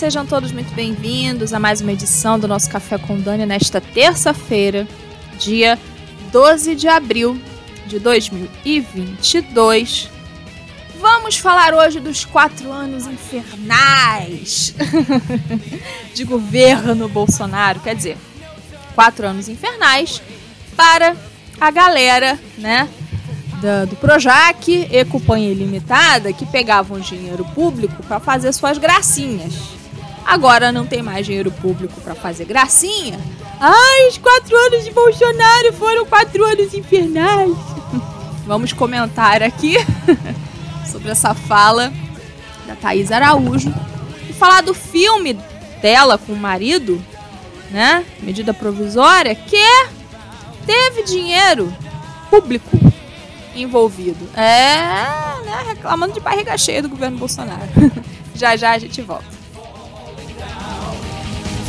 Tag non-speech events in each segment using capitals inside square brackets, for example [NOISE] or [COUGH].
sejam todos muito bem-vindos a mais uma edição do nosso Café com Dani nesta terça-feira, dia 12 de abril de 2022. Vamos falar hoje dos quatro anos infernais [LAUGHS] de governo Bolsonaro. Quer dizer, quatro anos infernais para a galera, né? Do Projac e Companhia Ilimitada que pegavam dinheiro público para fazer suas gracinhas. Agora não tem mais dinheiro público para fazer gracinha. Ai, os quatro anos de Bolsonaro foram quatro anos infernais. [LAUGHS] Vamos comentar aqui [LAUGHS] sobre essa fala da Thaís Araújo e falar do filme dela com o marido, né? Medida provisória, que teve dinheiro público envolvido. É, né? Reclamando de barriga cheia do governo Bolsonaro. [LAUGHS] já já a gente volta.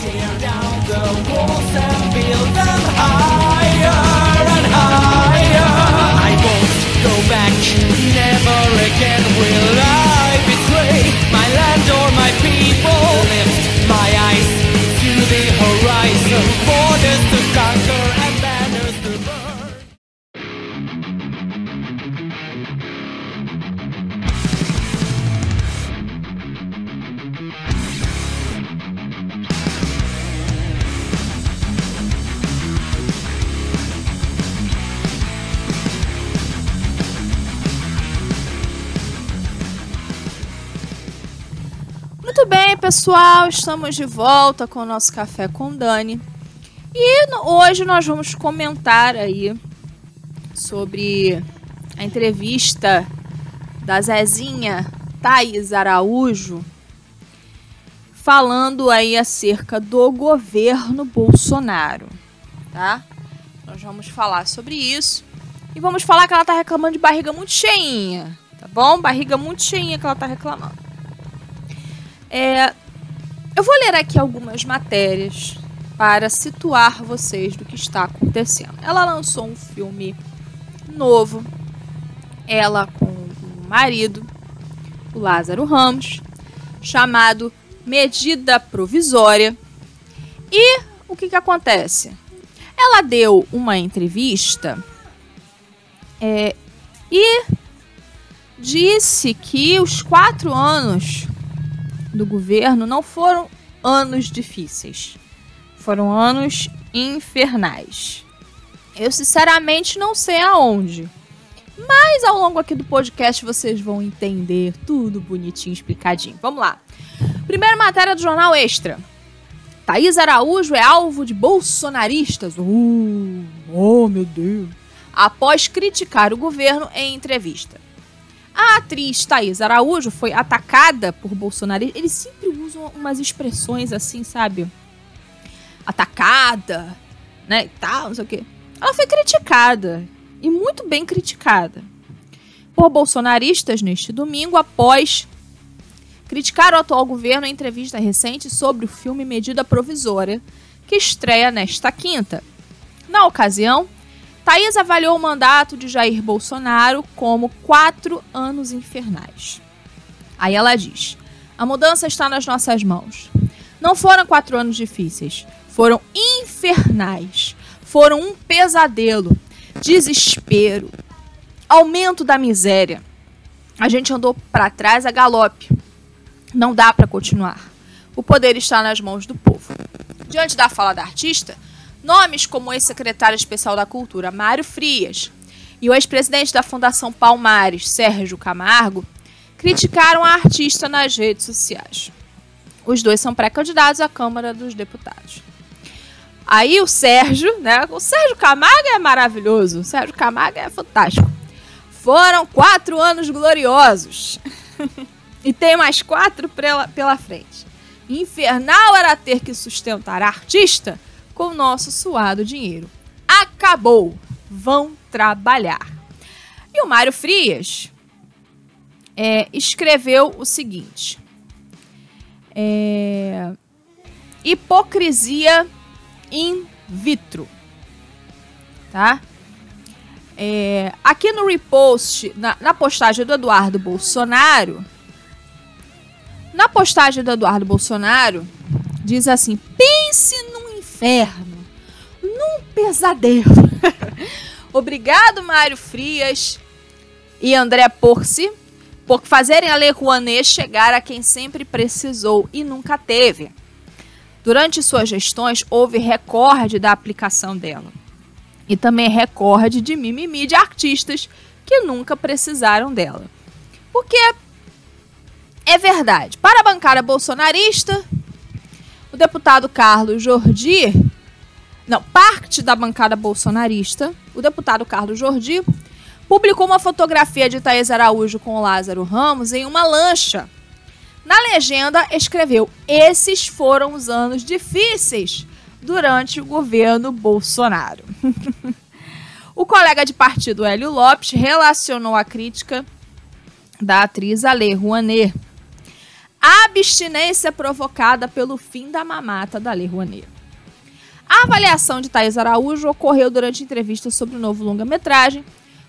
Tear down the walls and build them higher and higher. I won't go back, never again will pessoal, estamos de volta com o nosso Café com Dani. E hoje nós vamos comentar aí sobre a entrevista da Zezinha Thaís Araújo falando aí acerca do governo Bolsonaro, tá? Nós vamos falar sobre isso e vamos falar que ela tá reclamando de barriga muito cheinha, tá bom? Barriga muito cheinha que ela tá reclamando. É, eu vou ler aqui algumas matérias para situar vocês do que está acontecendo. Ela lançou um filme novo, ela com o marido, o Lázaro Ramos, chamado Medida Provisória. E o que, que acontece? Ela deu uma entrevista é, e disse que os quatro anos do governo não foram anos difíceis. Foram anos infernais. Eu sinceramente não sei aonde. Mas ao longo aqui do podcast vocês vão entender tudo bonitinho, explicadinho. Vamos lá. Primeira matéria do jornal Extra. Thaís Araújo é alvo de bolsonaristas. Uh, oh, meu Deus. Após criticar o governo em entrevista. A atriz Thaís Araújo foi atacada por Bolsonaro. Eles sempre usam umas expressões assim, sabe? Atacada, né? E tal, não sei o quê. Ela foi criticada. E muito bem criticada. Por bolsonaristas neste domingo, após criticar o atual governo em entrevista recente sobre o filme Medida Provisória, que estreia nesta quinta. Na ocasião, Thaís avaliou o mandato de Jair Bolsonaro como quatro anos infernais. Aí ela diz: a mudança está nas nossas mãos. Não foram quatro anos difíceis, foram infernais. Foram um pesadelo, desespero, aumento da miséria. A gente andou para trás a galope. Não dá para continuar. O poder está nas mãos do povo. Diante da fala da artista, Nomes como ex-secretário especial da Cultura, Mário Frias, e o ex-presidente da Fundação Palmares, Sérgio Camargo, criticaram a artista nas redes sociais. Os dois são pré-candidatos à Câmara dos Deputados. Aí o Sérgio, né? O Sérgio Camargo é maravilhoso. O Sérgio Camargo é fantástico. Foram quatro anos gloriosos. [LAUGHS] e tem mais quatro pela, pela frente. Infernal era ter que sustentar a artista com o nosso suado dinheiro. Acabou! Vão trabalhar. E o Mário Frias é, escreveu o seguinte: é, hipocrisia in vitro. Tá? É, aqui no repost, na, na postagem do Eduardo Bolsonaro, Na postagem do Eduardo Bolsonaro, diz assim: pense inferno, num pesadelo. [LAUGHS] Obrigado, Mário Frias e André Porci, por fazerem a Lei Rouanet chegar a quem sempre precisou e nunca teve. Durante suas gestões, houve recorde da aplicação dela. E também recorde de mimimi de artistas que nunca precisaram dela. Porque é verdade. Para a bancada bolsonarista, deputado Carlos Jordi, não, parte da bancada bolsonarista, o deputado Carlos Jordi, publicou uma fotografia de Thaís Araújo com Lázaro Ramos em uma lancha. Na legenda, escreveu: Esses foram os anos difíceis durante o governo Bolsonaro. [LAUGHS] o colega de partido Hélio Lopes relacionou a crítica da atriz Ale Rouanet abstinência provocada pelo fim da mamata da Lei Rouanet. A avaliação de Thais Araújo ocorreu durante entrevista sobre o novo longa-metragem,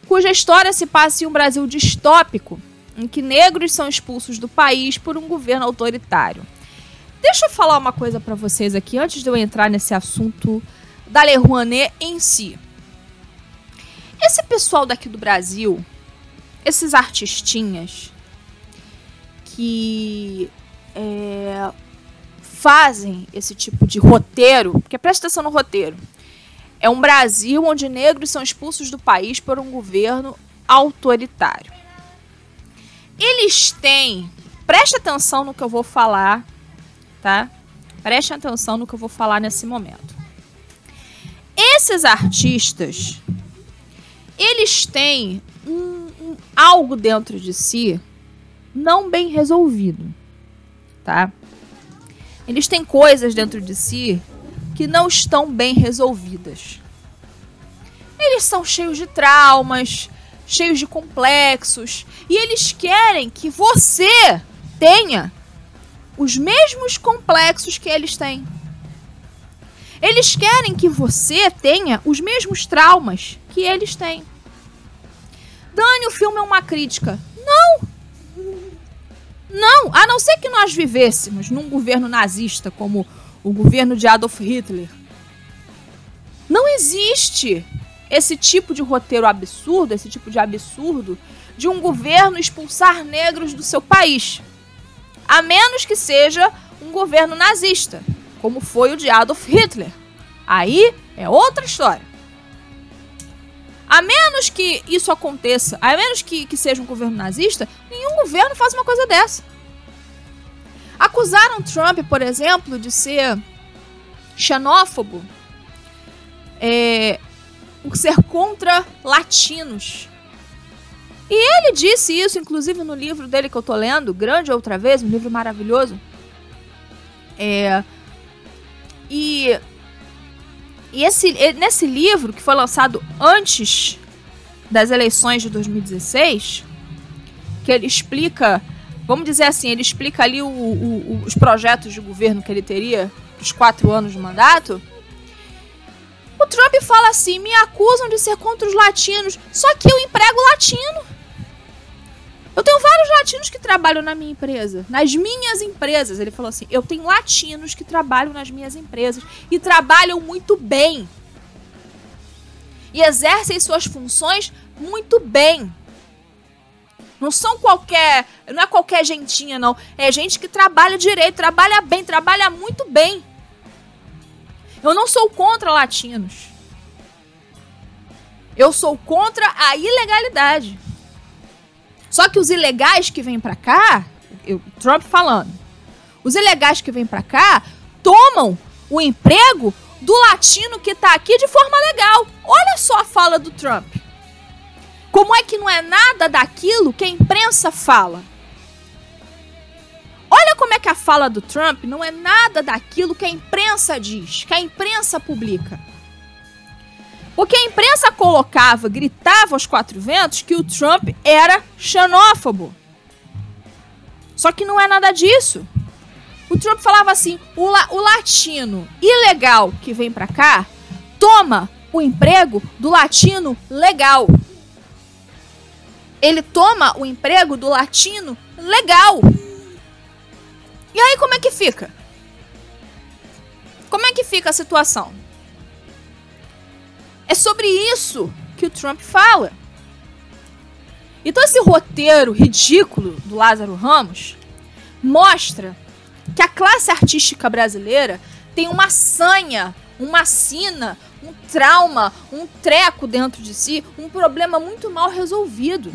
cuja história se passa em um Brasil distópico, em que negros são expulsos do país por um governo autoritário. Deixa eu falar uma coisa para vocês aqui, antes de eu entrar nesse assunto da Lei Rouanet em si. Esse pessoal daqui do Brasil, esses artistinhas, que é, fazem esse tipo de roteiro, porque presta atenção no roteiro. É um Brasil onde negros são expulsos do país por um governo autoritário. Eles têm, preste atenção no que eu vou falar, tá? Preste atenção no que eu vou falar nesse momento. Esses artistas, eles têm um, um, algo dentro de si não bem resolvido, tá? Eles têm coisas dentro de si que não estão bem resolvidas. Eles são cheios de traumas, cheios de complexos, e eles querem que você tenha os mesmos complexos que eles têm. Eles querem que você tenha os mesmos traumas que eles têm. Dani, o filme é uma crítica. Não! Não, a não ser que nós vivêssemos num governo nazista como o governo de Adolf Hitler. Não existe esse tipo de roteiro absurdo, esse tipo de absurdo de um governo expulsar negros do seu país. A menos que seja um governo nazista, como foi o de Adolf Hitler. Aí é outra história. A menos que isso aconteça, a menos que, que seja um governo nazista, nenhum governo faz uma coisa dessa. Acusaram Trump, por exemplo, de ser xenófobo é, por ser contra latinos. E ele disse isso, inclusive, no livro dele que eu tô lendo, Grande Outra Vez, um livro maravilhoso. É, e e esse, nesse livro, que foi lançado antes das eleições de 2016, que ele explica, vamos dizer assim, ele explica ali o, o, os projetos de governo que ele teria os quatro anos de mandato. O Trump fala assim: me acusam de ser contra os latinos, só que eu emprego latino. Eu tenho vários latinos que trabalham na minha empresa, nas minhas empresas. Ele falou assim: eu tenho latinos que trabalham nas minhas empresas e trabalham muito bem. E exercem suas funções muito bem. Não são qualquer. Não é qualquer gentinha, não. É gente que trabalha direito, trabalha bem, trabalha muito bem. Eu não sou contra latinos. Eu sou contra a ilegalidade. Só que os ilegais que vêm para cá, eu, Trump falando, os ilegais que vêm para cá tomam o emprego do latino que tá aqui de forma legal. Olha só a fala do Trump. Como é que não é nada daquilo que a imprensa fala? Olha como é que a fala do Trump não é nada daquilo que a imprensa diz, que a imprensa publica. Porque a imprensa colocava, gritava aos quatro ventos que o Trump era xenófobo. Só que não é nada disso. O Trump falava assim: o, la o latino ilegal que vem para cá toma o emprego do latino legal. Ele toma o emprego do latino legal. E aí como é que fica? Como é que fica a situação? É sobre isso que o Trump fala. Então esse roteiro ridículo do Lázaro Ramos mostra que a classe artística brasileira tem uma sanha, uma sina, um trauma, um treco dentro de si, um problema muito mal resolvido.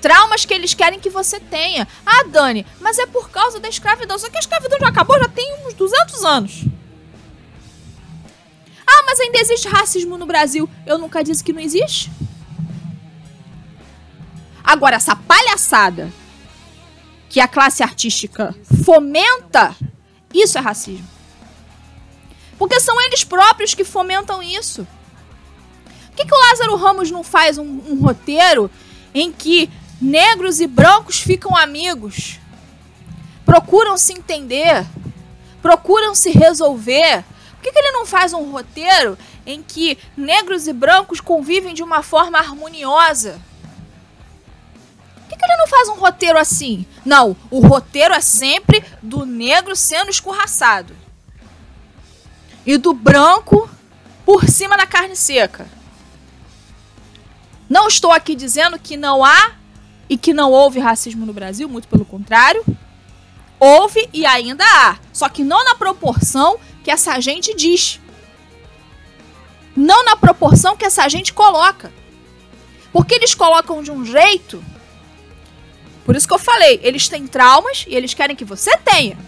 Traumas que eles querem que você tenha. Ah, Dani, mas é por causa da escravidão. Só que a escravidão já acabou, já tem uns 200 anos. Ah, mas ainda existe racismo no Brasil. Eu nunca disse que não existe. Agora, essa palhaçada que a classe artística fomenta, isso é racismo. Porque são eles próprios que fomentam isso. Por que, que o Lázaro Ramos não faz um, um roteiro em que negros e brancos ficam amigos, procuram se entender, procuram se resolver? Por que, que ele não faz um roteiro em que negros e brancos convivem de uma forma harmoniosa? Por que, ele não faz um roteiro assim? Não, o roteiro é sempre do negro sendo escorraçado e do branco por cima da carne seca. Não estou aqui dizendo que não há e que não houve racismo no Brasil, muito pelo contrário. Houve e ainda há, só que não na proporção que essa gente diz. Não na proporção que essa gente coloca. Porque eles colocam de um jeito. Por isso que eu falei, eles têm traumas e eles querem que você tenha.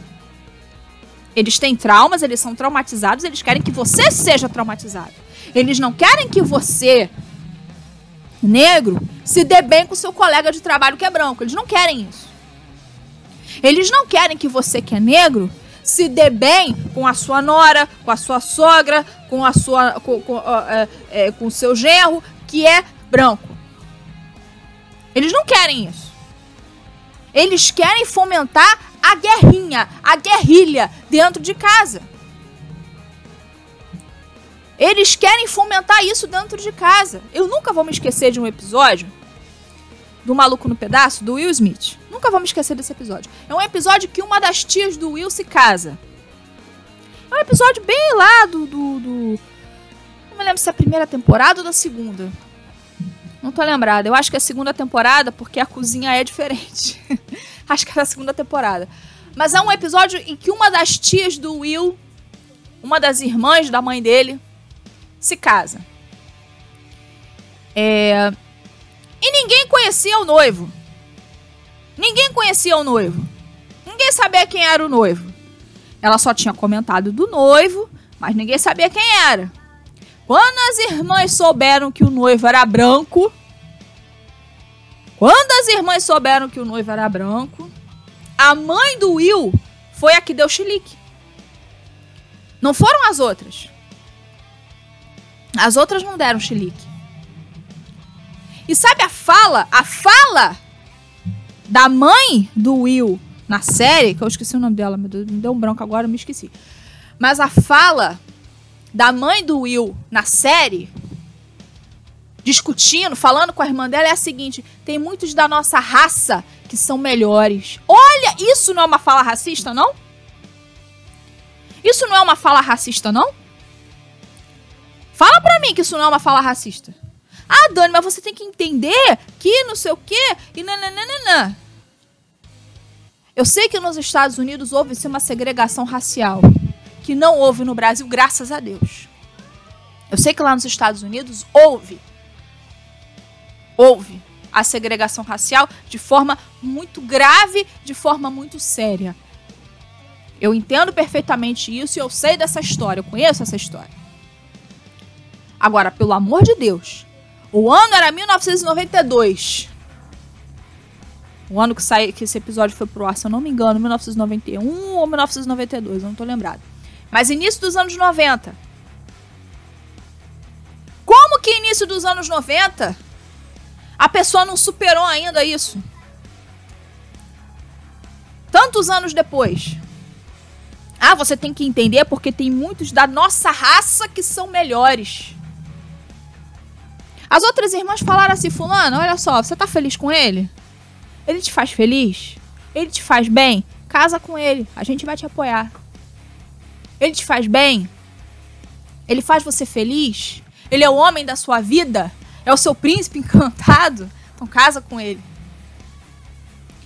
Eles têm traumas, eles são traumatizados, eles querem que você seja traumatizado. Eles não querem que você, negro, se dê bem com seu colega de trabalho que é branco. Eles não querem isso. Eles não querem que você, que é negro, se dê bem com a sua nora, com a sua sogra, com a sua com, com, uh, é, com seu genro, que é branco. Eles não querem isso. Eles querem fomentar a guerrinha, a guerrilha dentro de casa. Eles querem fomentar isso dentro de casa. Eu nunca vou me esquecer de um episódio do Maluco no Pedaço, do Will Smith. Nunca vou me esquecer desse episódio. É um episódio que uma das tias do Will se casa. É um episódio bem lá do. do, do... Não me lembro se é a primeira temporada ou da segunda. Não tô lembrada. Eu acho que é a segunda temporada porque a cozinha é diferente. [LAUGHS] acho que é a segunda temporada. Mas é um episódio em que uma das tias do Will, uma das irmãs da mãe dele, se casa. É... E ninguém conhecia o noivo. Ninguém conhecia o noivo. Ninguém sabia quem era o noivo. Ela só tinha comentado do noivo, mas ninguém sabia quem era. Quando as irmãs souberam que o noivo era branco, quando as irmãs souberam que o noivo era branco, a mãe do Will foi a que deu chilique. Não foram as outras. As outras não deram chilique. E sabe a fala? A fala da mãe do Will na série, que eu esqueci o nome dela, me deu um branco agora, eu me esqueci. Mas a fala da mãe do Will na série, discutindo, falando com a irmã dela, é a seguinte: tem muitos da nossa raça que são melhores. Olha, isso não é uma fala racista, não? Isso não é uma fala racista, não? Fala pra mim que isso não é uma fala racista. Ah, Dani, mas você tem que entender que não sei o quê e nananana. Eu sei que nos Estados Unidos houve-se uma segregação racial que não houve no Brasil, graças a Deus. Eu sei que lá nos Estados Unidos houve. Houve a segregação racial de forma muito grave, de forma muito séria. Eu entendo perfeitamente isso e eu sei dessa história, eu conheço essa história. Agora, pelo amor de Deus, o ano era 1992. O ano que, sai, que esse episódio foi pro ar, se eu não me engano, 1991 ou 1992, eu não tô lembrado. Mas início dos anos 90. Como que início dos anos 90 a pessoa não superou ainda isso? Tantos anos depois. Ah, você tem que entender porque tem muitos da nossa raça que são melhores. As outras irmãs falaram assim: Fulano, olha só, você tá feliz com ele? Ele te faz feliz? Ele te faz bem? casa com ele, a gente vai te apoiar. Ele te faz bem? Ele faz você feliz? Ele é o homem da sua vida? É o seu príncipe [LAUGHS] encantado? Então casa com ele.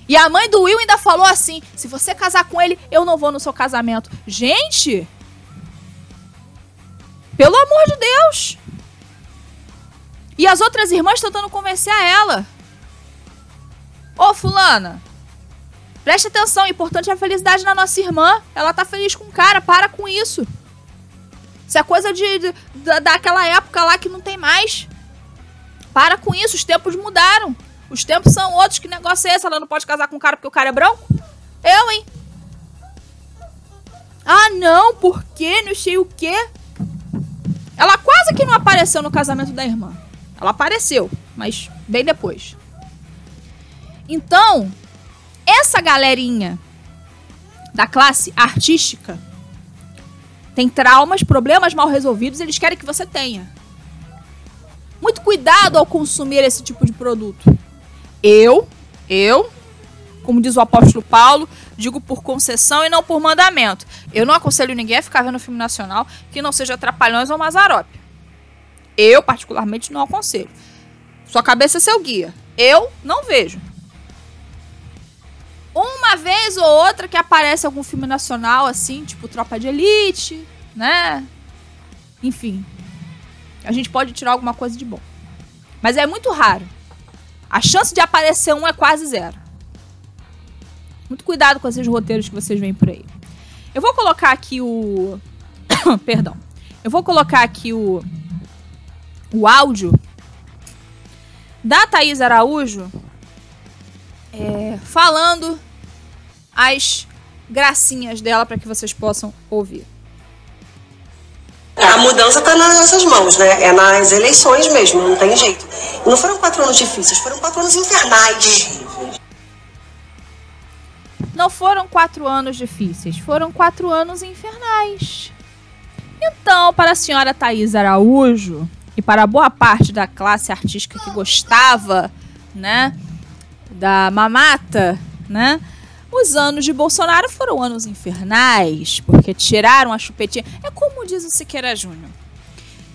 E a mãe do Will ainda falou assim: se você casar com ele, eu não vou no seu casamento. Gente! Pelo amor de Deus! E as outras irmãs tentando convencer a ela. Ô, fulana, preste atenção, o importante é a felicidade da nossa irmã. Ela tá feliz com o cara, para com isso. Isso é coisa de, de, daquela época lá que não tem mais. Para com isso, os tempos mudaram. Os tempos são outros. Que negócio é esse? Ela não pode casar com um cara porque o cara é branco? Eu, hein? Ah, não, por quê? Não sei o quê. Ela quase que não apareceu no casamento da irmã. Ela apareceu, mas bem depois. Então, essa galerinha da classe artística tem traumas, problemas mal resolvidos, eles querem que você tenha. Muito cuidado ao consumir esse tipo de produto. Eu, eu, como diz o apóstolo Paulo, digo por concessão e não por mandamento. Eu não aconselho ninguém a ficar vendo filme nacional que não seja Trapalhões ou Mazarope. Eu, particularmente, não aconselho. Sua cabeça é seu guia. Eu não vejo. Uma vez ou outra que aparece algum filme nacional, assim, tipo Tropa de Elite, né? Enfim. A gente pode tirar alguma coisa de bom. Mas é muito raro. A chance de aparecer um é quase zero. Muito cuidado com esses roteiros que vocês veem por aí. Eu vou colocar aqui o. [COUGHS] Perdão. Eu vou colocar aqui o. O áudio da Thaís Araújo é, falando as gracinhas dela para que vocês possam ouvir. A mudança está nas nossas mãos, né? É nas eleições mesmo, não tem jeito. Não foram quatro anos difíceis, foram quatro anos infernais. Não foram quatro anos difíceis, foram quatro anos infernais. Então, para a senhora Thais Araújo e para boa parte da classe artística que gostava, né, da mamata, né, os anos de Bolsonaro foram anos infernais, porque tiraram a chupetinha. É como diz o Siqueira Júnior.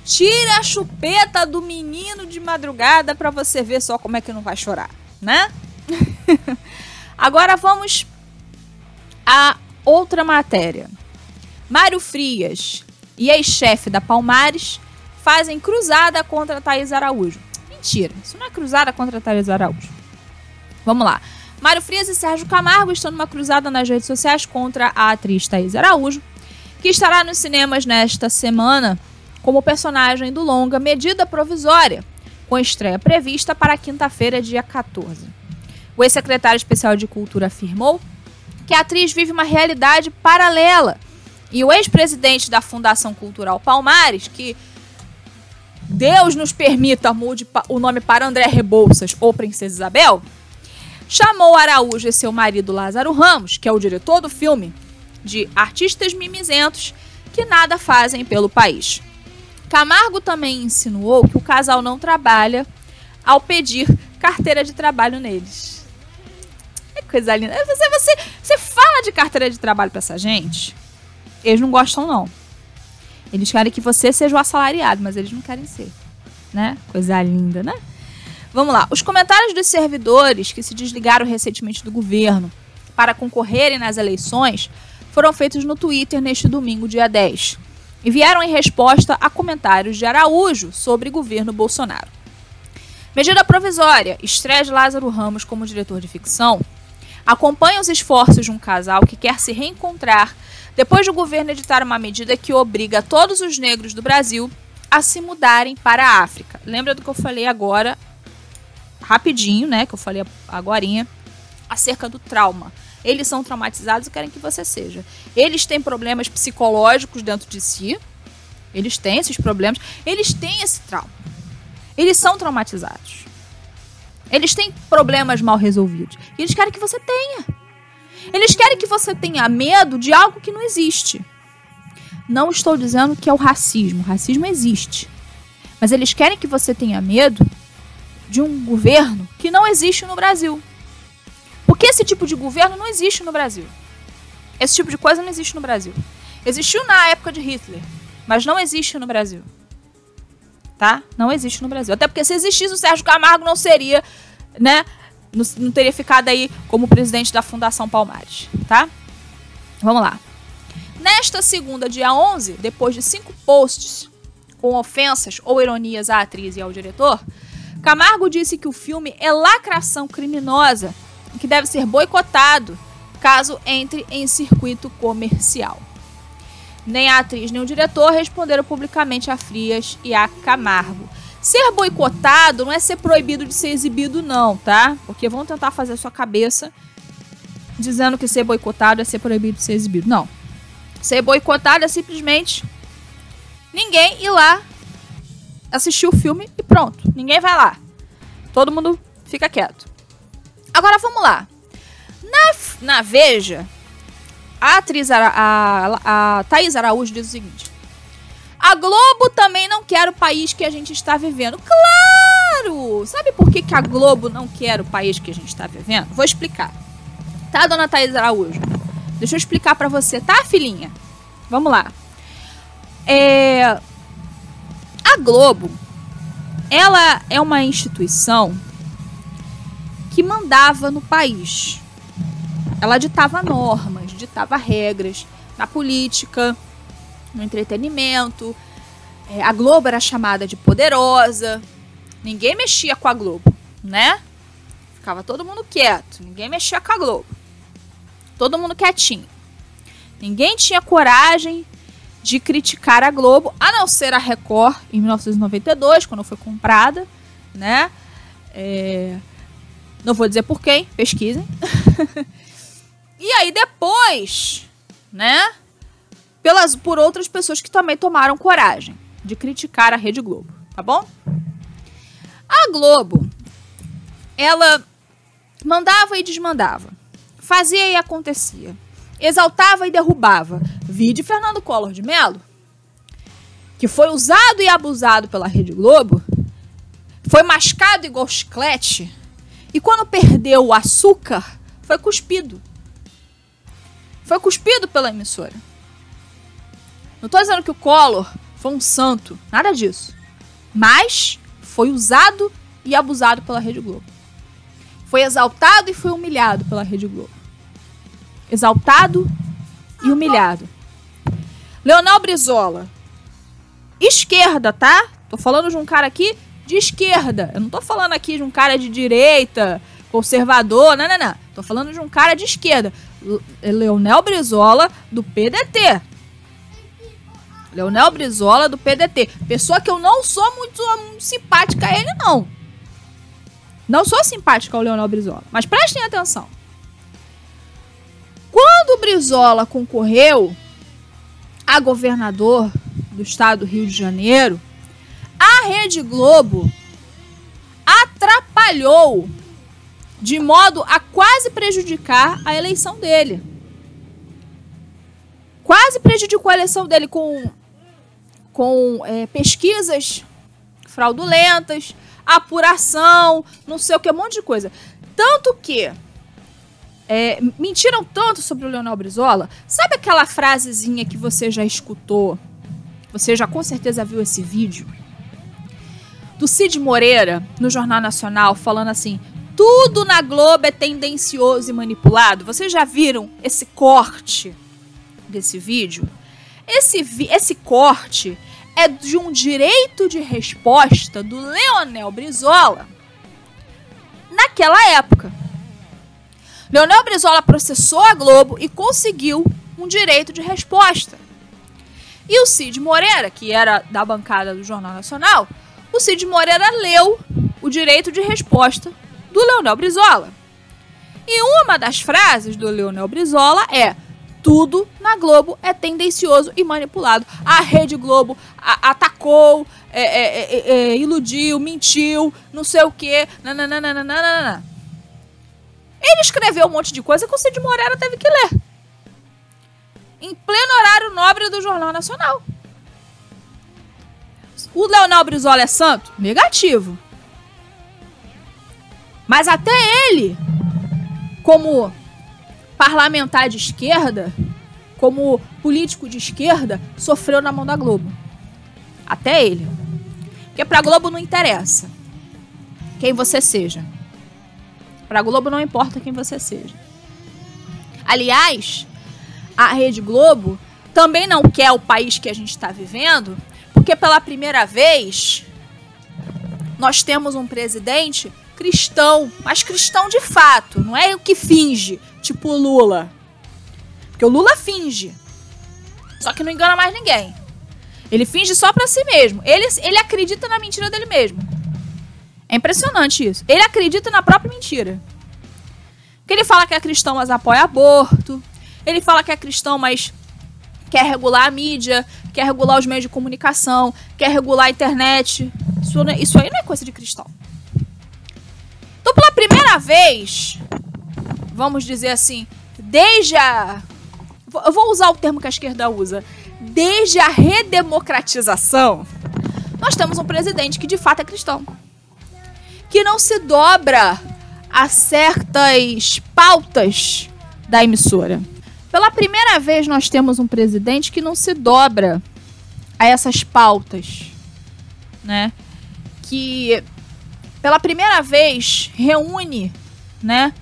Tira a chupeta do menino de madrugada para você ver só como é que não vai chorar, né? [LAUGHS] Agora vamos a outra matéria. Mário Frias e ex-chefe da Palmares fazem cruzada contra Thaís Araújo. Mentira, isso não é cruzada contra Thaís Araújo. Vamos lá. Mário Frias e Sérgio Camargo estão numa cruzada nas redes sociais contra a atriz Thaís Araújo, que estará nos cinemas nesta semana como personagem do longa Medida Provisória, com estreia prevista para quinta-feira, dia 14. O ex-secretário especial de Cultura afirmou que a atriz vive uma realidade paralela. E o ex-presidente da Fundação Cultural Palmares, que Deus nos permita mude o nome para André Rebouças ou Princesa Isabel, chamou Araújo e seu marido Lázaro Ramos, que é o diretor do filme, de artistas mimizentos que nada fazem pelo país. Camargo também insinuou que o casal não trabalha ao pedir carteira de trabalho neles. É coisa linda. Você, você, você fala de carteira de trabalho para essa gente, eles não gostam, não. Eles querem que você seja o assalariado, mas eles não querem ser. Né? Coisa linda, né? Vamos lá. Os comentários dos servidores que se desligaram recentemente do governo para concorrerem nas eleições foram feitos no Twitter neste domingo, dia 10, e vieram em resposta a comentários de Araújo sobre governo Bolsonaro. Medida provisória, estreia de Lázaro Ramos como diretor de ficção, acompanha os esforços de um casal que quer se reencontrar depois do governo editar uma medida que obriga todos os negros do Brasil a se mudarem para a África. Lembra do que eu falei agora rapidinho, né, que eu falei agora, acerca do trauma. Eles são traumatizados e querem que você seja. Eles têm problemas psicológicos dentro de si. Eles têm esses problemas. Eles têm esse trauma. Eles são traumatizados. Eles têm problemas mal resolvidos. E eles querem que você tenha. Eles querem que você tenha medo de algo que não existe. Não estou dizendo que é o racismo. O racismo existe. Mas eles querem que você tenha medo de um governo que não existe no Brasil. Porque esse tipo de governo não existe no Brasil. Esse tipo de coisa não existe no Brasil. Existiu na época de Hitler, mas não existe no Brasil. Tá? Não existe no Brasil. Até porque se existisse o Sérgio Camargo não seria, né? Não, teria ficado aí como presidente da Fundação Palmares, tá? Vamos lá. Nesta segunda, dia 11, depois de cinco posts com ofensas ou ironias à atriz e ao diretor, Camargo disse que o filme é lacração criminosa e que deve ser boicotado caso entre em circuito comercial. Nem a atriz nem o diretor responderam publicamente a Frias e a Camargo. Ser boicotado não é ser proibido de ser exibido, não, tá? Porque vão tentar fazer a sua cabeça dizendo que ser boicotado é ser proibido de ser exibido. Não. Ser boicotado é simplesmente ninguém ir lá assistir o filme e pronto. Ninguém vai lá. Todo mundo fica quieto. Agora vamos lá. Na, na Veja, a atriz a, a, a Thaís Araújo diz o seguinte: A Globo também não quer o país que a gente está vivendo. Claro! Sabe por que, que a Globo não quer o país que a gente está vivendo? Vou explicar. Tá, dona Thaís Araújo? Deixa eu explicar para você, tá, filhinha? Vamos lá. É... A Globo, ela é uma instituição que mandava no país. Ela ditava normas, ditava regras na política, no entretenimento. É, a Globo era chamada de poderosa. Ninguém mexia com a Globo, né? Ficava todo mundo quieto. Ninguém mexia com a Globo. Todo mundo quietinho. Ninguém tinha coragem de criticar a Globo, a não ser a Record em 1992, quando foi comprada, né? É... Não vou dizer por quem, pesquisem. [LAUGHS] e aí depois, né? Pelas, por outras pessoas que também tomaram coragem de criticar a Rede Globo, tá bom? A Globo, ela mandava e desmandava. Fazia e acontecia. Exaltava e derrubava. Vide Fernando Collor de Mello, que foi usado e abusado pela Rede Globo, foi mascado igual chiclete, e quando perdeu o açúcar, foi cuspido. Foi cuspido pela emissora. Não estou dizendo que o Collor foi um santo, nada disso. Mas foi usado e abusado pela Rede Globo. Foi exaltado e foi humilhado pela Rede Globo exaltado e humilhado. Leonel Brizola. Esquerda, tá? Tô falando de um cara aqui de esquerda. Eu não tô falando aqui de um cara de direita, conservador, não, não, não. Tô falando de um cara de esquerda. Leonel Brizola, do PDT. Leonel Brizola, do PDT. Pessoa que eu não sou muito, simpática a ele, não. Não sou simpática ao Leonel Brizola. Mas prestem atenção. Quando o Brizola concorreu a governador do estado do Rio de Janeiro, a Rede Globo atrapalhou de modo a quase prejudicar a eleição dele. Quase prejudicou a eleição dele com, com é, pesquisas fraudulentas, apuração, não sei o que, um monte de coisa. Tanto que é, mentiram tanto sobre o Leonel Brizola. Sabe aquela frasezinha que você já escutou? Você já com certeza viu esse vídeo? Do Cid Moreira, no Jornal Nacional, falando assim: tudo na Globo é tendencioso e manipulado. Vocês já viram esse corte desse vídeo? Esse, esse corte é de um direito de resposta do Leonel Brizola naquela época. Leonel Brizola processou a Globo e conseguiu um direito de resposta. E o Cid Moreira, que era da bancada do Jornal Nacional, o Cid Moreira leu o direito de resposta do Leonel Brizola. E uma das frases do Leonel Brizola é: tudo na Globo é tendencioso e manipulado. A Rede Globo a atacou, é, é, é, é iludiu, mentiu, não sei o quê. Nananana. Ele escreveu um monte de coisa que o Cid Moreira teve que ler. Em pleno horário nobre do Jornal Nacional. O Leonel Brizola é santo? Negativo. Mas até ele, como parlamentar de esquerda, como político de esquerda, sofreu na mão da Globo. Até ele. Porque pra Globo não interessa quem você seja. Pra Globo não importa quem você seja. Aliás, a Rede Globo também não quer o país que a gente está vivendo, porque pela primeira vez nós temos um presidente cristão, mas cristão de fato, não é o que finge, tipo o Lula. Porque o Lula finge. Só que não engana mais ninguém. Ele finge só para si mesmo. Ele, ele acredita na mentira dele mesmo. É impressionante isso. Ele acredita na própria mentira. Porque ele fala que é cristão, mas apoia aborto. Ele fala que é cristão, mas quer regular a mídia, quer regular os meios de comunicação, quer regular a internet. Isso, isso aí não é coisa de cristão. Então, pela primeira vez, vamos dizer assim, desde a. Eu vou usar o termo que a esquerda usa. Desde a redemocratização, nós temos um presidente que de fato é cristão. Que não se dobra a certas pautas da emissora. Pela primeira vez, nós temos um presidente que não se dobra a essas pautas, né? Que pela primeira vez reúne, né?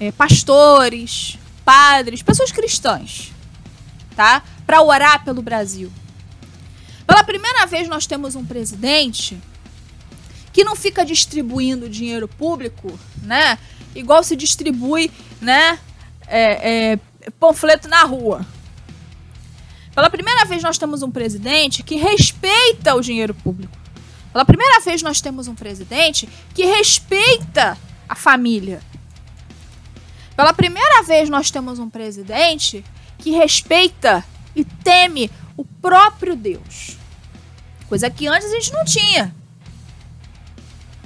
É, pastores, padres, pessoas cristãs, tá? Para orar pelo Brasil. Pela primeira vez, nós temos um presidente que não fica distribuindo dinheiro público, né? Igual se distribui, né? É, é, panfleto na rua. Pela primeira vez nós temos um presidente que respeita o dinheiro público. Pela primeira vez nós temos um presidente que respeita a família. Pela primeira vez nós temos um presidente que respeita e teme o próprio Deus. Coisa que antes a gente não tinha.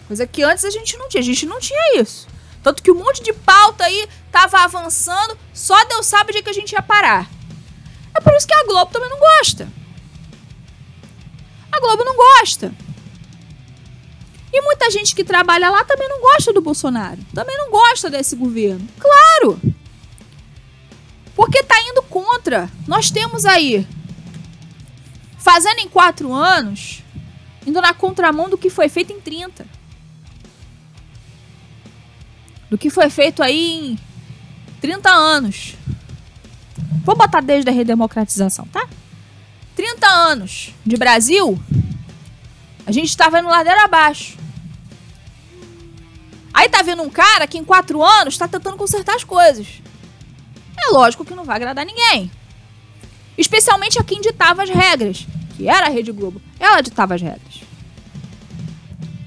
Coisa que antes a gente não tinha. A gente não tinha isso. Tanto que um monte de pauta aí tava avançando, só Deus sabe de que a gente ia parar. É por isso que a Globo também não gosta. A Globo não gosta. E muita gente que trabalha lá também não gosta do Bolsonaro. Também não gosta desse governo. Claro! Porque tá indo contra. Nós temos aí, fazendo em quatro anos, indo na contramão do que foi feito em 30. Do que foi feito aí em 30 anos. Vou botar desde a redemocratização, tá? 30 anos de Brasil, a gente tá vendo ladeira abaixo. Aí tá vendo um cara que em quatro anos tá tentando consertar as coisas. É lógico que não vai agradar ninguém. Especialmente a quem ditava as regras, que era a Rede Globo. Ela ditava as regras.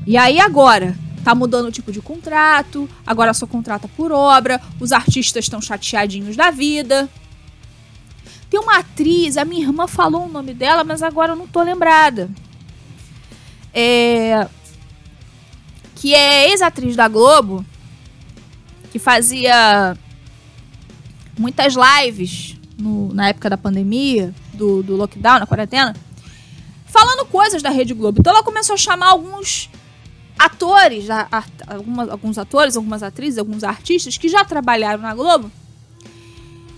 E aí agora, tá mudando o tipo de contrato, agora só contrata por obra, os artistas estão chateadinhos da vida. Tem uma atriz, a minha irmã falou o nome dela, mas agora eu não tô lembrada. É... Que é ex-atriz da Globo, que fazia muitas lives no, na época da pandemia, do, do lockdown, na quarentena, falando coisas da Rede Globo. Então ela começou a chamar alguns atores, a, a, algumas, alguns atores, algumas atrizes, alguns artistas que já trabalharam na Globo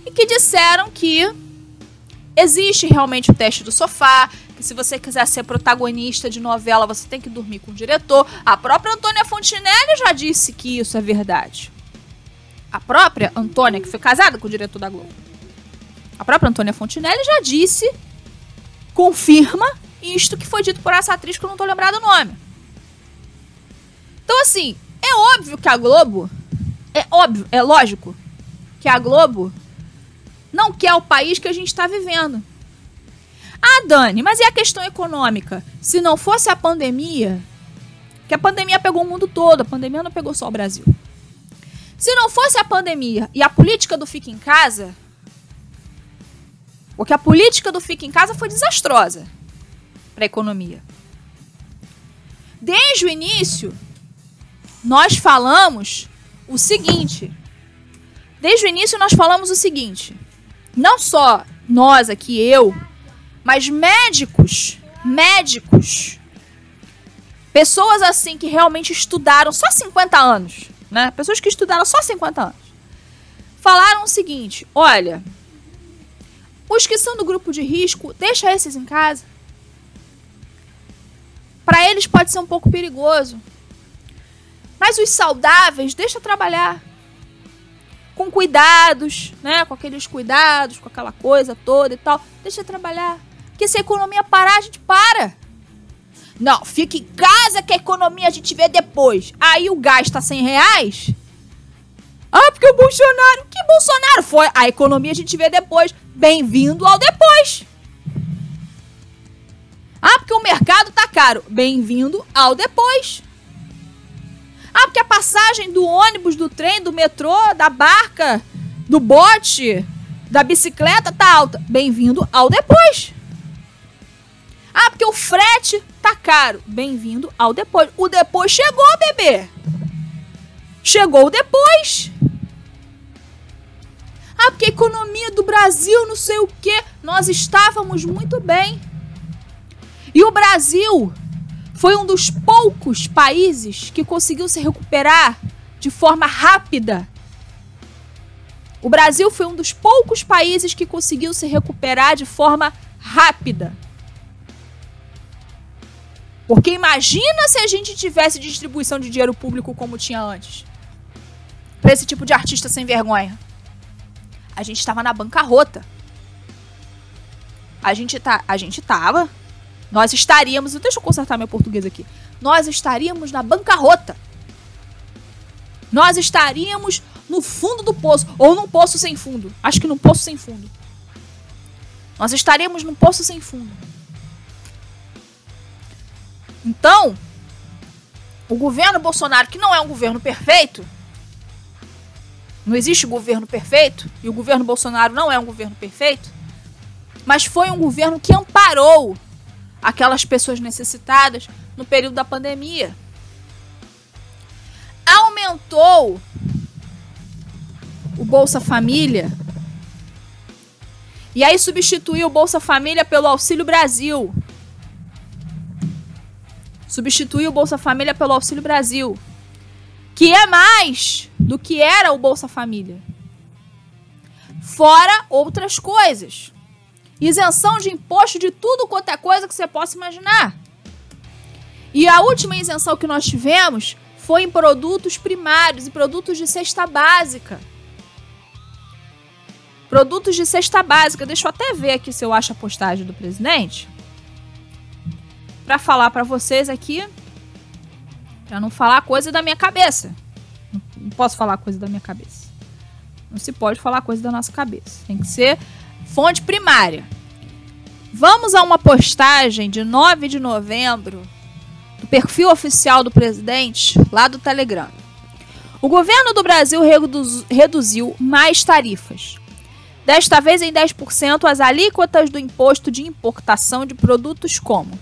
e que disseram que existe realmente o teste do sofá, que se você quiser ser protagonista de novela, você tem que dormir com o diretor. A própria Antônia Fontinelli já disse que isso é verdade. A própria Antônia, que foi casada com o diretor da Globo. A própria Antônia Fontinelli já disse, confirma isto que foi dito por essa atriz que eu não tô lembrado o nome. Então, assim, é óbvio que a Globo. É óbvio, é lógico que a Globo não quer o país que a gente está vivendo. Ah, Dani, mas e a questão econômica? Se não fosse a pandemia, que a pandemia pegou o mundo todo, a pandemia não pegou só o Brasil. Se não fosse a pandemia e a política do fica em casa, porque a política do fica em casa foi desastrosa para a economia. Desde o início, nós falamos o seguinte. Desde o início nós falamos o seguinte. Não só nós aqui, eu, mas médicos, médicos, pessoas assim que realmente estudaram só 50 anos, né? Pessoas que estudaram só 50 anos. Falaram o seguinte: olha, Os que são do grupo de risco, deixa esses em casa. Para eles pode ser um pouco perigoso. Mas os saudáveis, deixa trabalhar. Com cuidados, né? Com aqueles cuidados, com aquela coisa toda e tal. Deixa trabalhar. Porque se a economia parar, a gente para. Não, fica em casa que a economia a gente vê depois. Aí o gás tá 100 reais. Ah, porque o Bolsonaro. Que Bolsonaro foi? A economia a gente vê depois. Bem-vindo ao depois. Ah, porque o mercado tá caro. Bem-vindo ao depois. Ah, porque a passagem do ônibus, do trem, do metrô, da barca, do bote, da bicicleta tá alta. Bem-vindo ao depois. Porque o frete tá caro. Bem-vindo ao depois. O depois chegou, bebê. Chegou depois. Ah, porque a economia do Brasil, não sei o quê. Nós estávamos muito bem. E o Brasil foi um dos poucos países que conseguiu se recuperar de forma rápida. O Brasil foi um dos poucos países que conseguiu se recuperar de forma rápida. Porque imagina se a gente tivesse distribuição de dinheiro público como tinha antes. Para esse tipo de artista sem vergonha. A gente estava na bancarrota. A gente tá, a gente tava nós estaríamos, deixa eu consertar meu português aqui. Nós estaríamos na bancarrota. Nós estaríamos no fundo do poço ou num poço sem fundo. Acho que num poço sem fundo. Nós estaríamos num poço sem fundo. Então, o governo Bolsonaro, que não é um governo perfeito, não existe governo perfeito, e o governo Bolsonaro não é um governo perfeito, mas foi um governo que amparou aquelas pessoas necessitadas no período da pandemia. Aumentou o Bolsa Família. E aí substituiu o Bolsa Família pelo Auxílio Brasil. Substituiu o Bolsa Família pelo Auxílio Brasil. Que é mais do que era o Bolsa Família. Fora outras coisas. Isenção de imposto de tudo quanto é coisa que você possa imaginar. E a última isenção que nós tivemos foi em produtos primários e produtos de cesta básica. Produtos de cesta básica. Deixa eu até ver aqui se eu acho a postagem do presidente. Para falar para vocês aqui. Para não falar coisa da minha cabeça. Não posso falar coisa da minha cabeça. Não se pode falar coisa da nossa cabeça. Tem que ser fonte primária. Vamos a uma postagem de 9 de novembro do perfil oficial do presidente, lá do Telegram. O governo do Brasil reduz, reduziu mais tarifas. Desta vez em 10% as alíquotas do imposto de importação de produtos como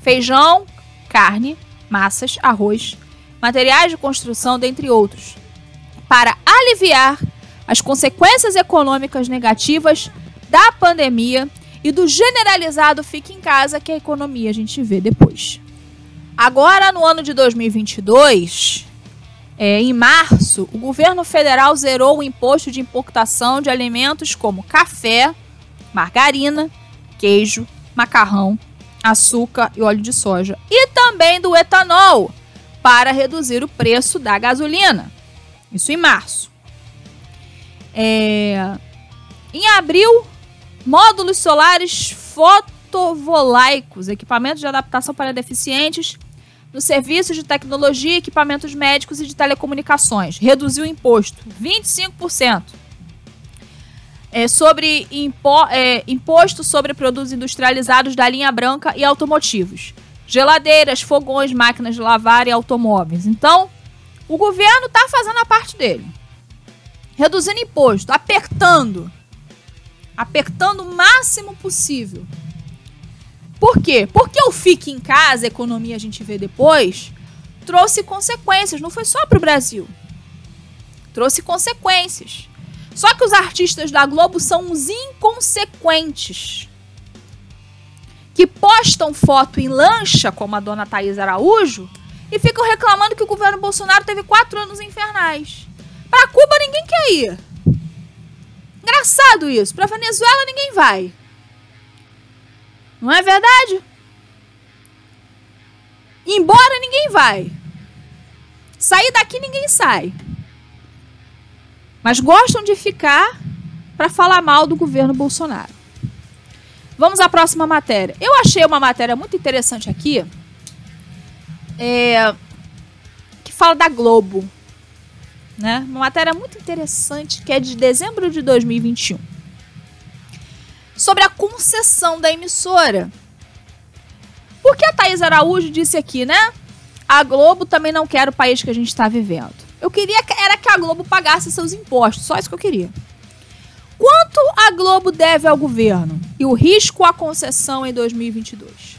feijão, carne, massas, arroz, materiais de construção, dentre outros, para aliviar as consequências econômicas negativas da pandemia e do generalizado fique em casa, que a economia a gente vê depois. Agora, no ano de 2022, é, em março, o governo federal zerou o imposto de importação de alimentos como café, margarina, queijo, macarrão, açúcar e óleo de soja, e também do etanol, para reduzir o preço da gasolina. Isso em março. É... Em abril, módulos solares fotovolaicos, equipamentos de adaptação para deficientes no serviço de tecnologia, equipamentos médicos e de telecomunicações. Reduziu o imposto 25%. É, sobre impo é, imposto sobre produtos industrializados da linha branca e automotivos. Geladeiras, fogões, máquinas de lavar e automóveis. Então, o governo está fazendo a parte dele. Reduzindo imposto, apertando apertando o máximo possível. Por quê? Porque o fique em casa, a economia a gente vê depois, trouxe consequências, não foi só para o Brasil. Trouxe consequências. Só que os artistas da Globo são uns inconsequentes. Que postam foto em lancha, como a dona Thaís Araújo, e ficam reclamando que o governo Bolsonaro teve quatro anos infernais. Para Cuba ninguém quer ir engraçado isso. Para Venezuela ninguém vai. Não é verdade? Embora ninguém vai. Sair daqui ninguém sai. Mas gostam de ficar para falar mal do governo Bolsonaro. Vamos à próxima matéria. Eu achei uma matéria muito interessante aqui. É, que fala da Globo. Né? Uma matéria muito interessante que é de dezembro de 2021. Sobre a concessão da emissora. Porque a Thaís Araújo disse aqui, né? A Globo também não quer o país que a gente está vivendo. Eu queria que, era que a Globo pagasse seus impostos, só isso que eu queria. Quanto a Globo deve ao governo e o risco à concessão em 2022?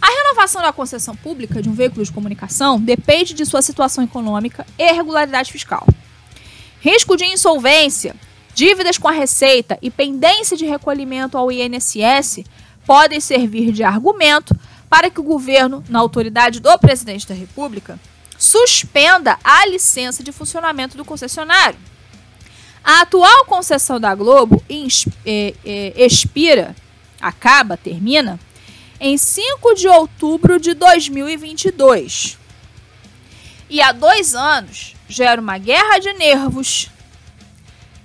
A renovação da concessão pública de um veículo de comunicação depende de sua situação econômica e regularidade fiscal. Risco de insolvência, dívidas com a Receita e pendência de recolhimento ao INSS podem servir de argumento para que o governo, na autoridade do presidente da República, suspenda a licença de funcionamento do concessionário. A atual concessão da Globo é, é, expira, acaba, termina, em 5 de outubro de 2022. E há dois anos gera uma guerra de nervos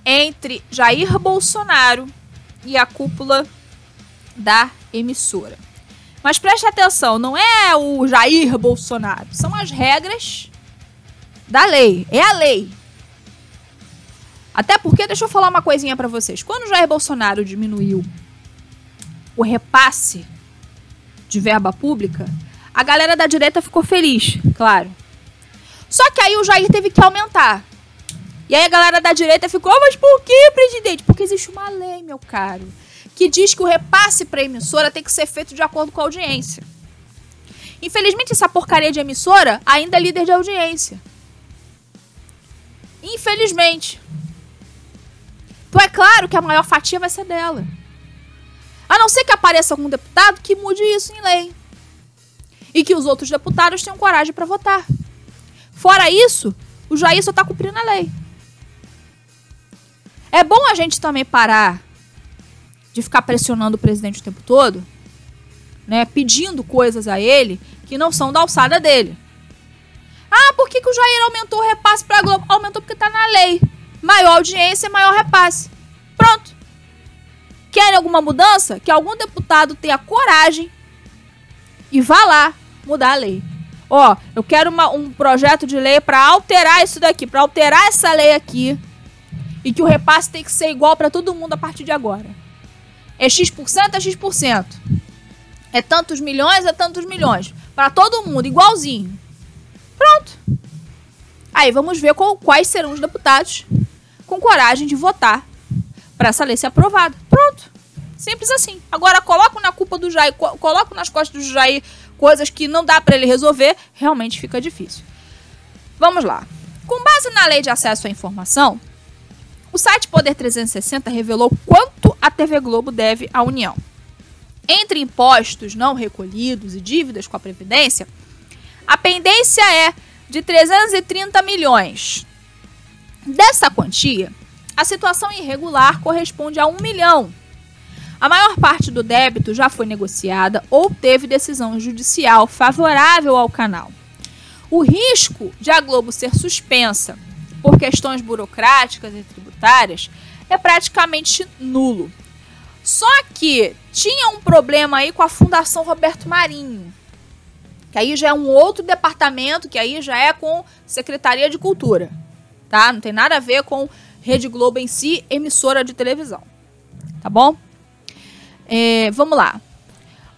entre Jair Bolsonaro e a cúpula da emissora. Mas preste atenção, não é o Jair Bolsonaro, são as regras da lei, é a lei. Até porque, deixa eu falar uma coisinha para vocês. Quando o Jair Bolsonaro diminuiu o repasse de verba pública, a galera da direita ficou feliz, claro. Só que aí o Jair teve que aumentar. E aí a galera da direita ficou, oh, mas por que, presidente? Porque existe uma lei, meu caro, que diz que o repasse para a emissora tem que ser feito de acordo com a audiência. Infelizmente, essa porcaria de emissora ainda é líder de audiência. Infelizmente. Então é claro que a maior fatia vai ser dela. A não ser que apareça algum deputado que mude isso em lei. E que os outros deputados tenham coragem para votar. Fora isso, o Jair só está cumprindo a lei. É bom a gente também parar de ficar pressionando o presidente o tempo todo, né, pedindo coisas a ele que não são da alçada dele. Ah, por que, que o Jair aumentou o repasse para a Globo? Aumentou porque está na lei. Maior audiência, maior repasse. Pronto. Querem alguma mudança? Que algum deputado tenha coragem e vá lá mudar a lei. Ó, eu quero uma, um projeto de lei para alterar isso daqui, para alterar essa lei aqui. E que o repasse tem que ser igual para todo mundo a partir de agora. É X%, é X%. É tantos milhões, é tantos milhões. Para todo mundo, igualzinho. Pronto. Aí vamos ver qual, quais serão os deputados com coragem de votar para essa lei ser aprovada. Pronto. Simples assim. Agora coloco na culpa do Jair, coloco nas costas do Jair coisas que não dá para ele resolver, realmente fica difícil. Vamos lá. Com base na Lei de Acesso à Informação, o site Poder 360 revelou quanto a TV Globo deve à União. Entre impostos não recolhidos e dívidas com a Previdência, a pendência é de 330 milhões. Dessa quantia, a situação irregular corresponde a um milhão. A maior parte do débito já foi negociada ou teve decisão judicial favorável ao canal. O risco de a Globo ser suspensa por questões burocráticas e tributárias é praticamente nulo. Só que tinha um problema aí com a Fundação Roberto Marinho, que aí já é um outro departamento, que aí já é com Secretaria de Cultura, tá? Não tem nada a ver com Rede Globo em si, emissora de televisão. Tá bom? É, vamos lá.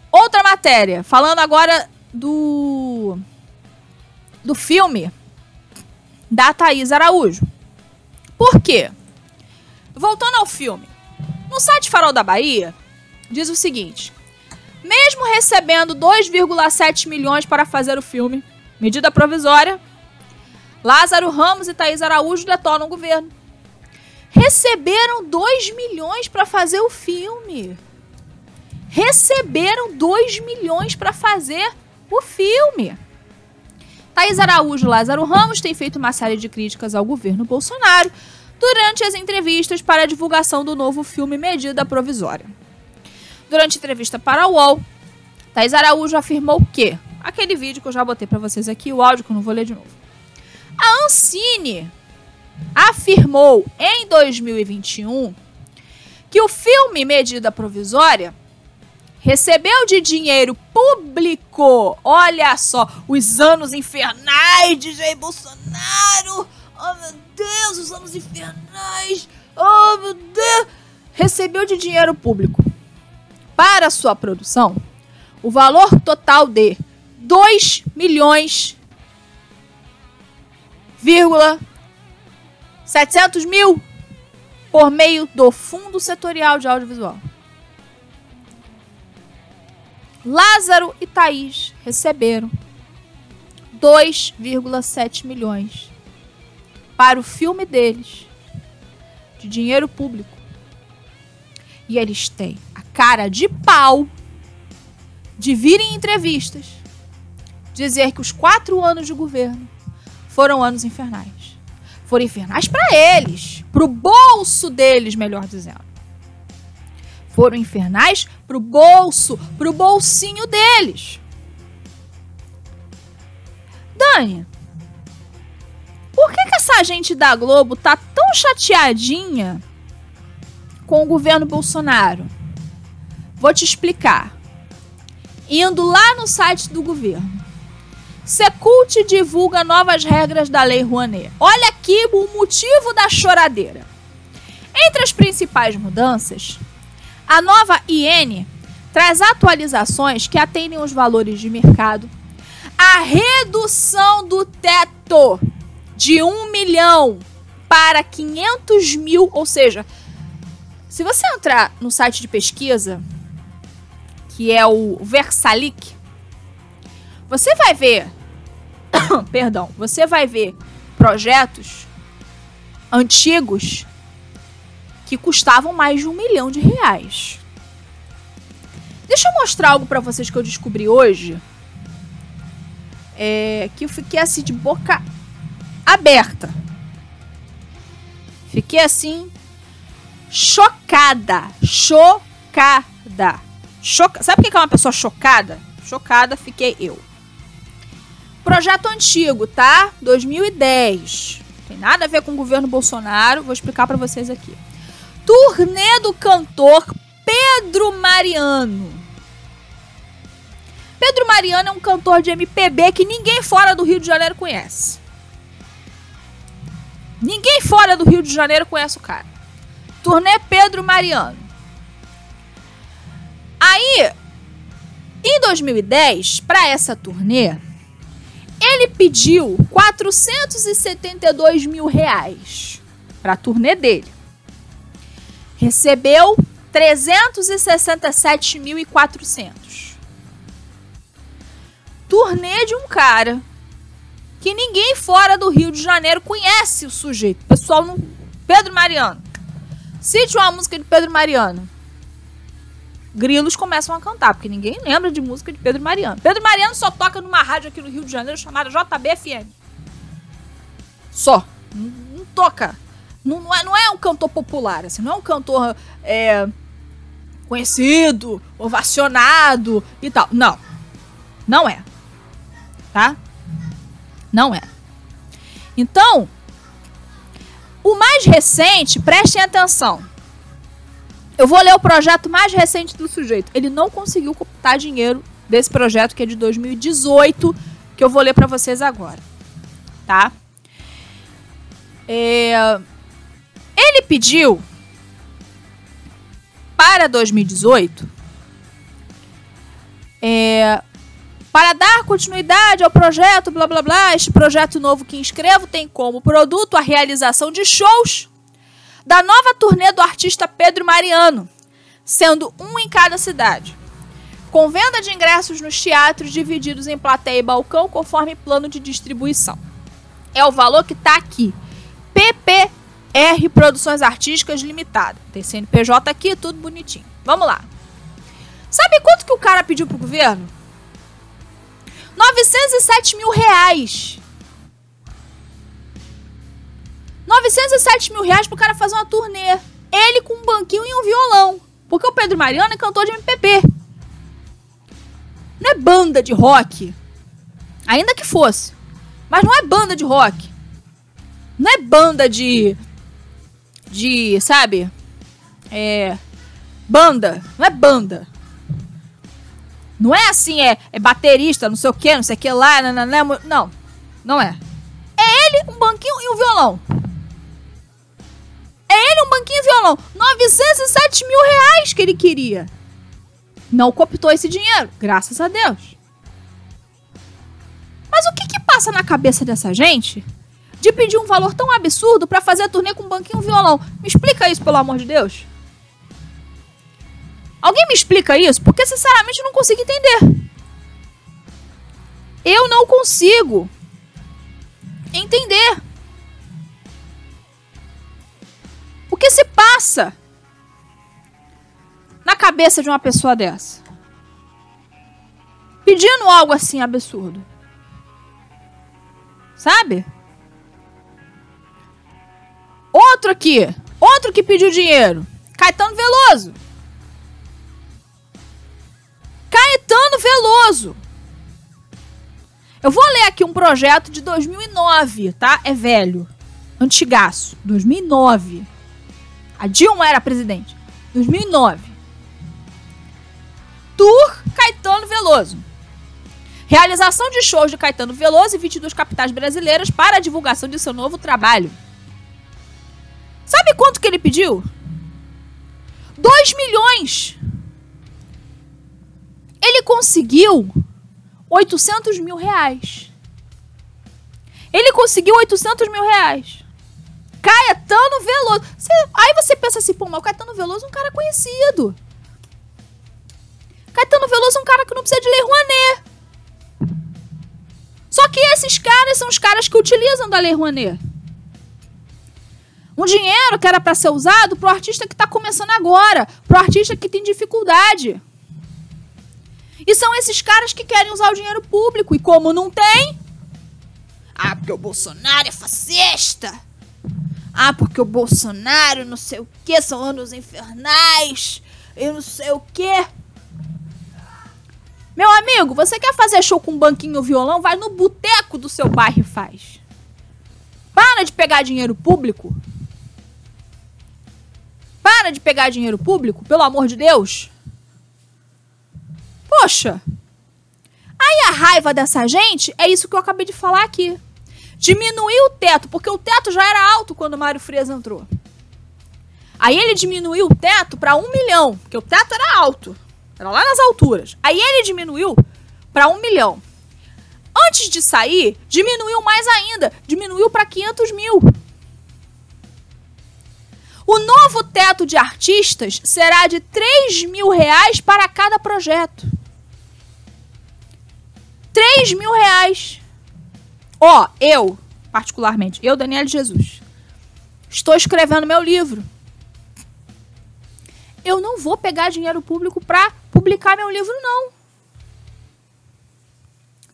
Outra matéria, falando agora do do filme da Thaís Araújo. Por quê? Voltando ao filme. No site Farol da Bahia, diz o seguinte: mesmo recebendo 2,7 milhões para fazer o filme, medida provisória, Lázaro Ramos e Thaís Araújo detonam o governo receberam 2 milhões para fazer o filme. Receberam 2 milhões para fazer o filme. Thaís Araújo e Lázaro Ramos têm feito uma série de críticas ao governo Bolsonaro durante as entrevistas para a divulgação do novo filme Medida Provisória. Durante a entrevista para a UOL, Thais Araújo afirmou que, aquele vídeo que eu já botei para vocês aqui, o áudio que eu não vou ler de novo. A Ancine afirmou em 2021 que o filme Medida Provisória recebeu de dinheiro público, olha só, os anos infernais de Jair Bolsonaro, oh meu Deus, os anos infernais, oh meu Deus, recebeu de dinheiro público para sua produção o valor total de 2 milhões, vírgula 700 mil por meio do Fundo Setorial de Audiovisual. Lázaro e Thaís receberam 2,7 milhões para o filme deles de dinheiro público. E eles têm a cara de pau de vir em entrevistas dizer que os quatro anos de governo foram anos infernais. Foram infernais para eles, para o bolso deles, melhor dizendo. Foram infernais para o bolso, para o bolsinho deles. Dani, por que, que essa gente da Globo tá tão chateadinha com o governo Bolsonaro? Vou te explicar. Indo lá no site do governo. Secult divulga novas regras da Lei Rouanet. Olha aqui o motivo da choradeira. Entre as principais mudanças, a nova IN traz atualizações que atendem os valores de mercado, a redução do teto de 1 milhão para 500 mil, ou seja, se você entrar no site de pesquisa, que é o Versalic, você vai ver, [COUGHS] perdão, você vai ver projetos antigos que custavam mais de um milhão de reais. Deixa eu mostrar algo para vocês que eu descobri hoje. É, que eu fiquei assim de boca aberta. Fiquei assim chocada, chocada. Choca... Sabe o que é uma pessoa chocada? Chocada fiquei eu. Projeto antigo, tá? 2010. Tem nada a ver com o governo Bolsonaro, vou explicar para vocês aqui. Turnê do cantor Pedro Mariano. Pedro Mariano é um cantor de MPB que ninguém fora do Rio de Janeiro conhece. Ninguém fora do Rio de Janeiro conhece o cara. Turnê Pedro Mariano. Aí, em 2010, para essa turnê, ele pediu 472 mil reais para a turnê dele. Recebeu 367.400. Turnê de um cara que ninguém fora do Rio de Janeiro conhece o sujeito. pessoal não. Pedro Mariano. Cite uma música de Pedro Mariano. Grilos começam a cantar, porque ninguém lembra de música de Pedro Mariano. Pedro Mariano só toca numa rádio aqui no Rio de Janeiro chamada JBFM. Só. Não, não toca. Não, não, é, não é um cantor popular, assim, não é um cantor é, conhecido, ovacionado e tal. Não. Não é. Tá? Não é. Então, o mais recente, prestem atenção. Eu vou ler o projeto mais recente do sujeito. Ele não conseguiu captar dinheiro desse projeto que é de 2018, que eu vou ler para vocês agora, tá? É... Ele pediu para 2018 é, para dar continuidade ao projeto, blá blá blá, este projeto novo que inscrevo tem como produto a realização de shows da nova turnê do artista Pedro Mariano, sendo um em cada cidade. Com venda de ingressos nos teatros divididos em plateia e balcão conforme plano de distribuição. É o valor que está aqui. PPR Produções Artísticas Limitada. Tem CNPJ aqui, tudo bonitinho. Vamos lá. Sabe quanto que o cara pediu pro governo? 907 mil reais. 907 mil reais pro cara fazer uma turnê. Ele com um banquinho e um violão. Porque o Pedro Mariano é cantor de MPB. Não é banda de rock. Ainda que fosse. Mas não é banda de rock. Não é banda de. De. Sabe? É. Banda. Não é banda. Não é assim, é, é baterista, não sei o que, não sei o que lá, não, não, não, não é. É ele, um banquinho e um violão. É ele, um banquinho e um violão. 907 mil reais que ele queria. Não cooptou esse dinheiro, graças a Deus. Mas o que que passa na cabeça dessa gente de pedir um valor tão absurdo para fazer a turnê com um banquinho e um violão? Me explica isso, pelo amor de Deus. Alguém me explica isso? Porque, sinceramente, eu não consigo entender. Eu não consigo entender. O que se passa na cabeça de uma pessoa dessa? Pedindo algo assim absurdo. Sabe? Outro aqui. Outro que pediu dinheiro. Caetano Veloso. Caetano Veloso. Eu vou ler aqui um projeto de 2009, tá? É velho. Antigaço. 2009. A Dilma era presidente. 2009. Tour Caetano Veloso. Realização de shows de Caetano Veloso em 22 capitais brasileiras para a divulgação de seu novo trabalho. Sabe quanto que ele pediu? 2 milhões ele conseguiu 800 mil reais. Ele conseguiu 800 mil reais. Caetano Veloso. Você, aí você pensa assim, pô, mas o Caetano Veloso é um cara conhecido. Caetano Veloso é um cara que não precisa de Lei Rouanet. Só que esses caras são os caras que utilizam da Lei Rouanet. Um dinheiro que era para ser usado pro artista que tá começando agora, pro artista que tem dificuldade. E são esses caras que querem usar o dinheiro público. E como não tem. Ah, porque o Bolsonaro é fascista. Ah, porque o Bolsonaro não sei o que, são anos infernais. Eu não sei o que. Meu amigo, você quer fazer show com banquinho violão? Vai no boteco do seu bairro e faz. Para de pegar dinheiro público. Para de pegar dinheiro público, pelo amor de Deus. Poxa! Aí a raiva dessa gente é isso que eu acabei de falar aqui. Diminuir o teto, porque o teto já era alto quando o Mário Frias entrou. Aí ele diminuiu o teto para um milhão, porque o teto era alto, era lá nas alturas. Aí ele diminuiu para um milhão. Antes de sair, diminuiu mais ainda, diminuiu para 500 mil. O novo teto de artistas será de 3 mil reais para cada projeto. 3 mil reais. Ó, eu, particularmente, eu, Daniel Jesus, estou escrevendo meu livro. Eu não vou pegar dinheiro público para publicar meu livro, não.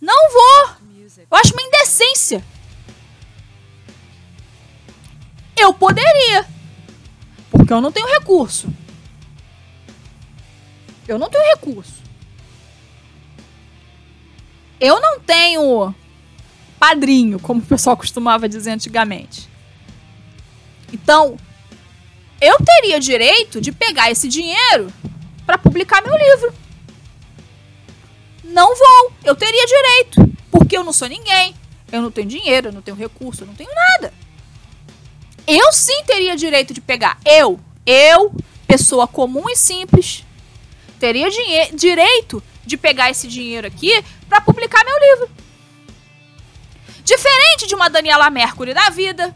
Não vou. Eu acho uma indecência. Eu poderia. Porque eu não tenho recurso. Eu não tenho recurso. Eu não tenho padrinho, como o pessoal costumava dizer antigamente. Então, eu teria direito de pegar esse dinheiro para publicar meu livro. Não vou. Eu teria direito. Porque eu não sou ninguém. Eu não tenho dinheiro, eu não tenho recurso, eu não tenho nada. Eu sim teria direito de pegar. Eu, eu, pessoa comum e simples, teria direito de pegar esse dinheiro aqui para publicar meu livro. Diferente de uma Daniela Mercury da vida,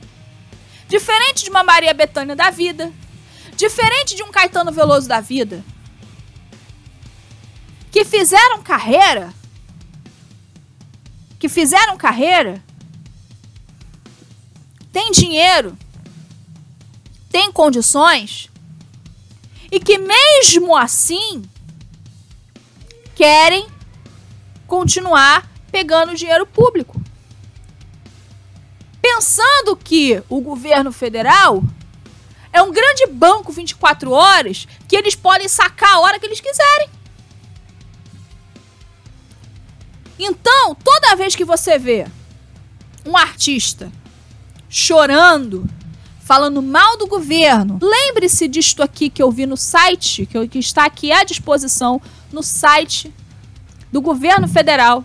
diferente de uma Maria Bethânia da vida, diferente de um Caetano Veloso da vida, que fizeram carreira, que fizeram carreira, tem dinheiro, tem condições, e que mesmo assim querem continuar pegando dinheiro público. pensando que o governo federal é um grande banco 24 horas que eles podem sacar a hora que eles quiserem. Então, toda vez que você vê um artista chorando, falando mal do governo, lembre-se disto aqui que eu vi no site, que, que está aqui à disposição no site do governo federal.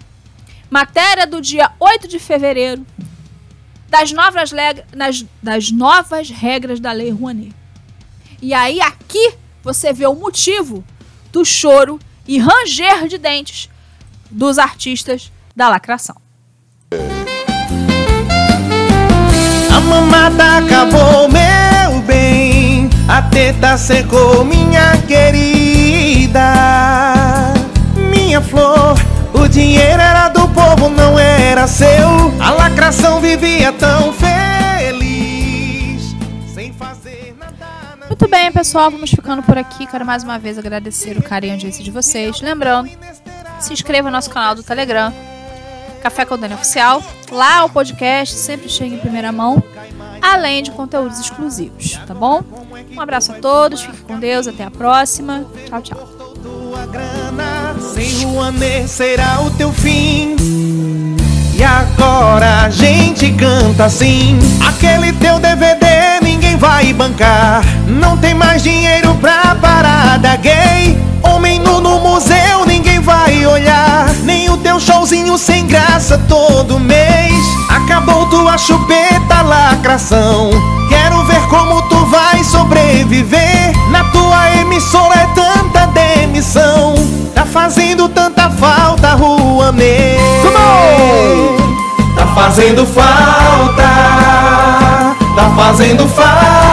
Matéria do dia 8 de fevereiro das novas, nas, das novas regras da Lei Rouanet. E aí aqui você vê o motivo do choro e ranger de dentes dos artistas da lacração. A mamada acabou, meu bem. A teta secou, minha querida. Minha flor, o dinheiro era do povo, não era seu. A lacração vivia tão feliz, sem fazer nada. Muito bem, pessoal, vamos ficando por aqui. Quero mais uma vez agradecer o carinho de vocês. Lembrando se inscreva no nosso canal do Telegram, Café com Dani Oficial. Lá o podcast sempre chega em primeira mão, além de conteúdos exclusivos, tá bom? Um abraço a todos, fique com Deus, até a próxima. Tchau, tchau. Sem Rouanet será o teu fim. E agora a gente canta assim. Aquele teu DVD ninguém vai bancar. Não tem mais dinheiro pra parada gay. Homem nu no museu ninguém vai olhar. Nem o teu showzinho sem graça todo mês. Acabou tua chupeta lacração. Quero ver como tu vai sobreviver. Na tua emissora é tanta demissão. Tá fazendo tanta falta, Rua Me. Tá fazendo falta. Tá fazendo falta.